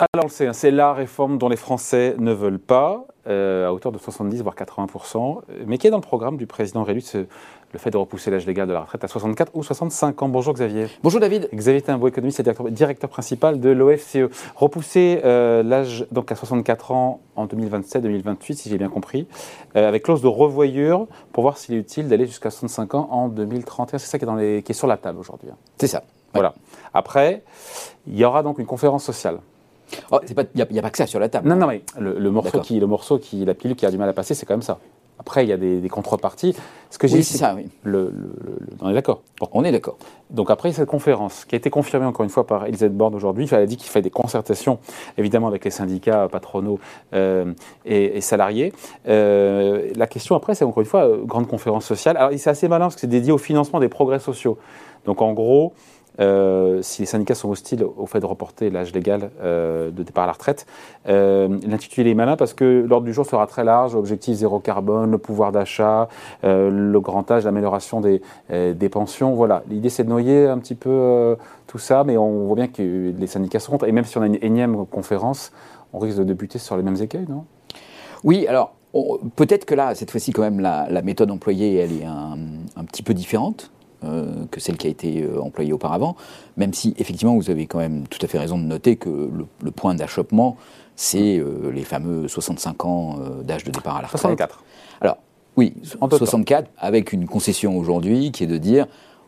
Alors on le sait, hein, c'est la réforme dont les Français ne veulent pas, euh, à hauteur de 70 voire 80% mais qui est dans le programme du président Rélu, le fait de repousser l'âge légal de la retraite à 64 ou 65 ans. Bonjour Xavier. Bonjour David. Xavier Timbo, économiste et directeur, directeur principal de l'OFCE. Repousser euh, l'âge donc à 64 ans en 2027-2028, si j'ai bien compris, euh, avec clause de revoyure pour voir s'il est utile d'aller jusqu'à 65 ans en 2031. C'est ça qui est, dans les, qui est sur la table aujourd'hui. Hein. C'est ça. Voilà. Après, il y aura donc une conférence sociale. Il oh, n'y a, pas que ça sur la table. Non, non, mais le, morceau, qui, le morceau qui, la pilule qui a du mal à passer, c'est quand même ça. Après, il y a des, contreparties. Ce que j'ai oui, c'est ça, oui. Le, on est d'accord. on est d'accord. Donc après cette conférence, qui a été confirmée encore une fois par Elisabeth Borne aujourd'hui, elle a dit qu'il fait des concertations, évidemment avec les syndicats patronaux euh, et, salariés. Euh, la question après, c'est encore une fois, euh, grande conférence sociale. Alors c'est assez malin parce que c'est dédié au financement des progrès sociaux. Donc en gros, euh, si les syndicats sont hostiles au fait de reporter l'âge légal euh, de départ à la retraite. Euh, L'intitulé est malin parce que l'ordre du jour sera très large, objectif zéro carbone, le pouvoir d'achat, le grand âge, l'amélioration des, pensions. Voilà, l'idée c'est de noyer un petit peu tout ça, mais on voit bien que les syndicats contre, et même si on a une énième conférence, on risque de débuter sur les mêmes écueils, non? Oui, alors peut-être que là, cette fois-ci quand même, la, méthode employée, elle est un petit peu différente. Euh, que celle qui a été euh, employée auparavant, même si effectivement vous avez quand même tout à fait raison de noter que le, point d'achoppement, c'est euh, les fameux 65 ans d'âge de départ à la retraite. 64. Alors, oui, en 64, avec une concession aujourd'hui qui est de dire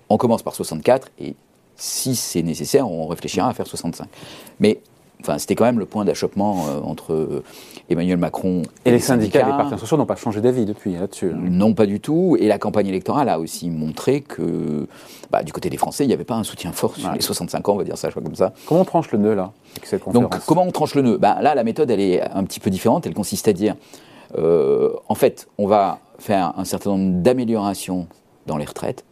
on commence par 64 et si c'est nécessaire, on réfléchira à faire 65. Mais Enfin, c'était quand même le point d'achoppement euh, entre euh, Emmanuel Macron et, les, syndicats. Les partenaires sociaux n'ont pas changé d'avis depuis là-dessus. Hein. Non, pas du tout. Et la campagne électorale a aussi montré que, bah, du côté des Français, il n'y avait pas un soutien fort sur les 65 ans, on va dire ça, je crois comme ça. Comment on tranche le nœud là avec cette conférence? Donc, comment on tranche le nœud? Bah, Là, la méthode, elle est un petit peu différente. Elle consiste à dire, euh, en fait, on va faire un certain nombre d'améliorations dans les retraites.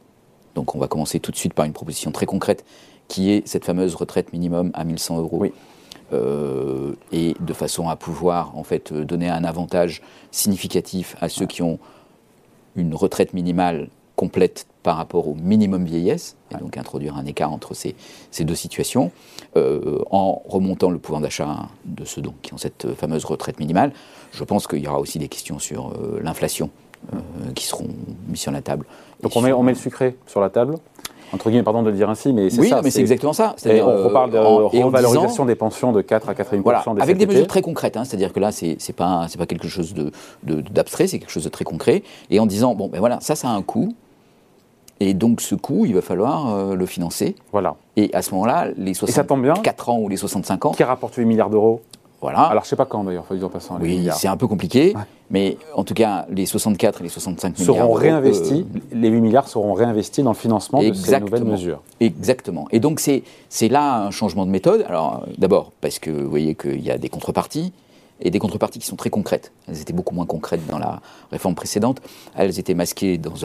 Donc, on va commencer tout de suite par une proposition très concrète qui est cette fameuse retraite minimum à 1100 euros. Oui euh, et de façon à pouvoir en fait donner un avantage significatif à ceux qui ont une retraite minimale complète par rapport au minimum vieillesse, et donc introduire un écart entre ces, ces deux situations, euh, en remontant le pouvoir d'achat de ceux donc, qui ont cette fameuse retraite minimale. Je pense qu'il y aura aussi des questions sur euh, l'inflation qui seront mises sur la table. Donc on met, on met le sucré sur la table entre guillemets, pardon de le dire ainsi, mais c'est oui, ça. mais c'est exactement ça. on reparle de revalorisation des pensions de 4 à 4,5% voilà, des Avec des mesures très concrètes, hein, c'est-à-dire que là, c'est n'est pas, pas quelque chose d'abstrait, de, c'est quelque chose de très concret. Et en disant, bon, ben voilà, ça, ça a un coût. Et donc, ce coût, il va falloir euh, le financer. Voilà. Et à ce moment-là, les 64 ans ou les 65 ans. Qui rapporte 8 milliards d'euros voilà. Alors, je sais pas quand d'ailleurs, faut dire en passant. Oui, c'est un peu compliqué, mais en tout cas, les 64 et les 65 seront milliards. Seront réinvestis, euh, les 8 milliards seront réinvestis dans le financement de ces nouvelles mesures. Exactement. Et donc, c'est là un changement de méthode. Alors, d'abord, parce que vous voyez qu'il y a des contreparties et des contreparties qui sont très concrètes. Elles étaient beaucoup moins concrètes dans la réforme précédente. Elles étaient masquées dans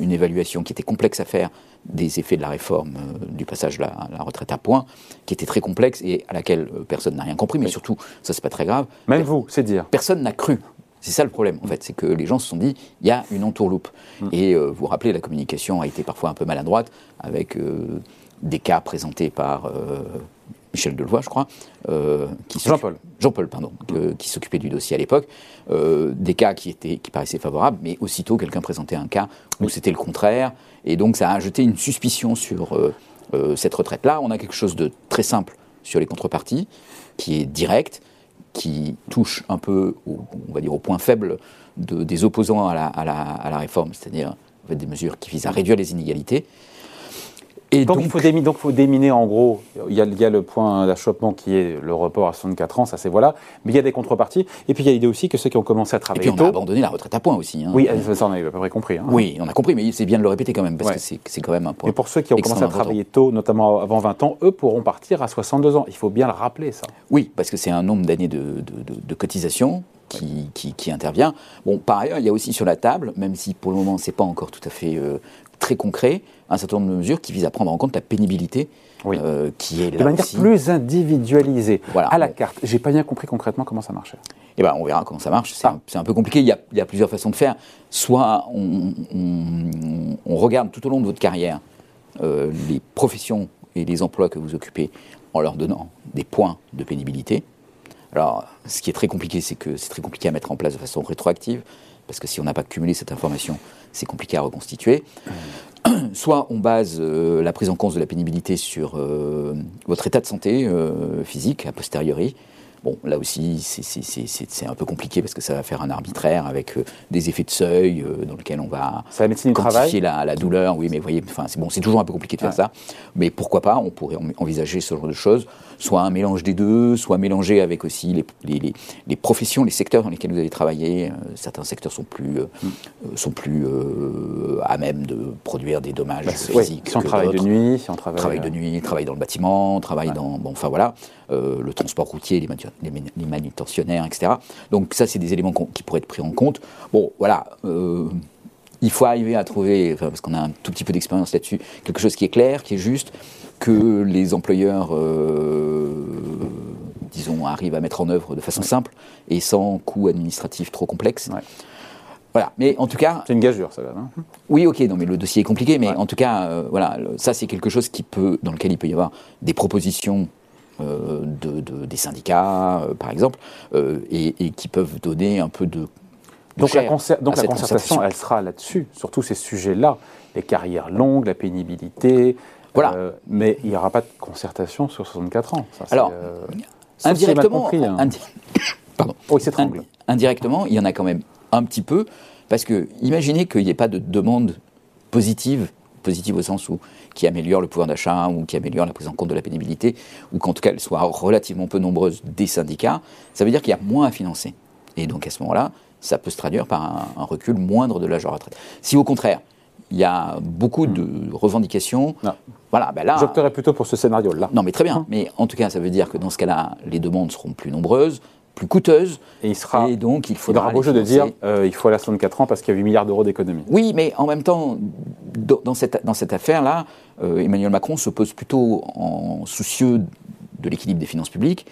une évaluation qui était complexe à faire des effets de la réforme euh, du passage de la, la, retraite à point, qui était très complexe et à laquelle euh, personne n'a rien compris, mais surtout, ça c'est pas très grave. Même vous, c'est dire. Personne n'a cru. C'est ça le problème, en fait, c'est que les gens se sont dit, il y a une entourloupe. Mm. Et euh, vous vous rappelez, la communication a été parfois un peu maladroite, avec des cas présentés par Michel Delevoye, je crois, euh, Jean-Paul. Jean-Paul, pardon, qui s'occupait du dossier à l'époque, euh, des cas qui, étaient, qui paraissaient favorables, mais aussitôt quelqu'un présentait un cas où c'était le contraire, et donc ça a jeté une suspicion sur euh, cette retraite-là. On a quelque chose de très simple sur les contreparties, qui est direct, qui touche un peu, au, on va dire, au point faible de, des opposants à la, à la, à la réforme, c'est-à-dire des mesures qui visent à réduire les inégalités donc, il faut déminer, donc faut déminer en gros, il y, a, le point d'achoppement qui est le report à 64 ans, ça c'est voilà, mais il y a des contreparties, et puis il y a l'idée aussi que ceux qui ont commencé à travailler et puis on a abandonné la retraite à point aussi. Hein. Oui, ça on a à peu près compris. Hein. Oui, on a compris, mais c'est bien de le répéter quand même, parce que c'est quand même un point. Mais pour ceux qui ont commencé à travailler tôt, notamment avant 20 ans, eux pourront partir à 62 ans. Il faut bien le rappeler ça. Oui, parce que c'est un nombre d'années de, de, de, cotisation qui, qui, intervient. Bon, par ailleurs, il y a aussi sur la table, même si pour le moment c'est pas encore tout à fait euh, très concret, un certain nombre de mesures qui visent à prendre en compte la pénibilité euh, qui est là de manière plus individualisée, voilà. à la carte. J'ai pas bien compris concrètement comment ça marchait. Eh ben, on verra comment ça marche. C'est un, un, peu compliqué. Il y, a, il y, a, plusieurs façons de faire. Soit on, on, on regarde tout au long de votre carrière euh, les professions et les emplois que vous occupez en leur donnant des points de pénibilité. Alors, ce qui est très compliqué, c'est que c'est très compliqué à mettre en place de façon rétroactive, parce que si on n'a pas cumulé cette information, c'est compliqué à reconstituer. Soit on base euh, la prise en compte de la pénibilité sur euh, votre état de santé euh, physique a posteriori, Bon, là aussi, c'est un peu compliqué parce que ça va faire un arbitraire avec euh, des effets de seuil euh, dans lequel on va la médecine quantifier la, la, douleur. Oui, mais vous voyez, c'est bon, c'est toujours un peu compliqué de faire ça. Mais pourquoi pas On pourrait envisager ce genre de choses, soit un mélange des deux, soit mélanger avec aussi les, les, les, professions, les secteurs dans lesquels vous allez travailler. Euh, certains secteurs sont plus, mm. sont plus à même de produire des dommages bah, physiques. si on travaille de nuit, si on travaille, travaille de nuit, travaille dans le bâtiment, travaille dans, bon, enfin voilà. Euh, le transport routier, les, manutentionnaires, etc. Donc ça, c'est des éléments qui pourraient être pris en compte. Bon, voilà. Euh, il faut arriver à trouver, parce qu'on a un tout petit peu d'expérience là-dessus, quelque chose qui est clair, qui est juste, que les employeurs, euh, disons, arrivent à mettre en œuvre de façon simple et sans coût administratif trop complexe. Voilà, mais en tout cas. C'est une gageure, ça va. Hein oui, ok, non, mais le dossier est compliqué, mais en tout cas, voilà, ça c'est quelque chose qui peut, dans lequel il peut y avoir des propositions euh, de, des syndicats, euh, par exemple, euh, et, qui peuvent donner un peu de. donc, la, donc la concertation, elle sera là-dessus, sur tous ces sujets-là, les carrières longues, la pénibilité. Voilà. mais il n'y aura pas de concertation sur 64 ans. Alors, indirectement, hein. Pardon. Oui, c'est indirectement, il y en a quand même un petit peu, parce que imaginez qu'il n'y ait pas de demande positive positive au sens où qui améliore le pouvoir d'achat ou qui améliore la prise en compte de la pénibilité, ou qu'en tout cas elle soit relativement peu nombreuse des syndicats, ça veut dire qu'il y a moins à financer. Et donc à ce moment-là, ça peut se traduire par un, recul moindre de l'âge de retraite. Si au contraire, il y a beaucoup de revendications. Voilà, ben là. J'opterais plutôt pour ce scénario-là. Non, mais très bien. Mais en tout cas, ça veut dire que dans ce cas-là, les demandes seront plus nombreuses, plus coûteuse. Et, il sera, et donc, il faudra. Il aura beau jeu de dire euh, il faut aller à 64 ans parce qu'il y a 8 milliards d'euros d'économie. Oui, mais en même temps, dans cette, dans cette affaire-là, euh, Emmanuel Macron se pose plutôt en soucieux de l'équilibre des finances publiques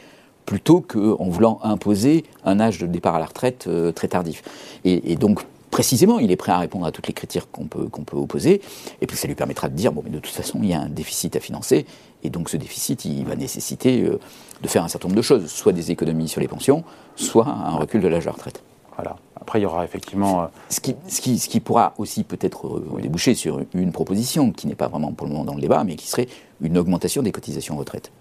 plutôt qu'en voulant imposer un âge de départ à la retraite euh, très tardif. Et, donc, précisément, il est prêt à répondre à toutes les critiques qu'on peut, qu'on peut opposer, et puis ça lui permettra de dire, bon, mais de toute façon, il y a un déficit à financer, et donc ce déficit, il va nécessiter euh, de faire un certain nombre de choses, soit des économies sur les pensions, soit un recul de l'âge de la retraite. Voilà. Après, il y aura effectivement. Euh, ce, qui, ce, qui, ce, qui, pourra aussi peut-être euh, déboucher sur une proposition qui n'est pas vraiment pour le moment dans le débat, mais qui serait une augmentation des cotisations retraite.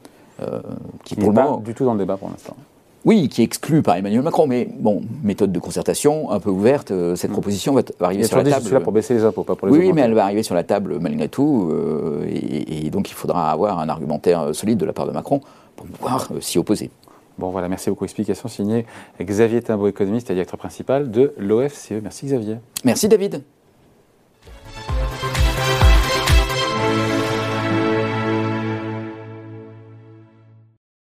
qui, n'est pas du tout dans le débat pour l'instant. Oui, qui est exclu par Emmanuel Macron, mais bon, méthode de concertation un peu ouverte. Euh, cette mm. proposition va, arriver sur la table. là pour baisser les impôts, pas pour les Oui, oui mais elle va arriver sur la table malgré tout, euh, et, donc il faudra avoir un argumentaire euh, solide de la part de Macron pour pouvoir s'y opposer. Bon voilà, merci beaucoup. Explication signée Xavier Timbo, économiste et directeur principal de l'OFCE. Merci Xavier. Merci David.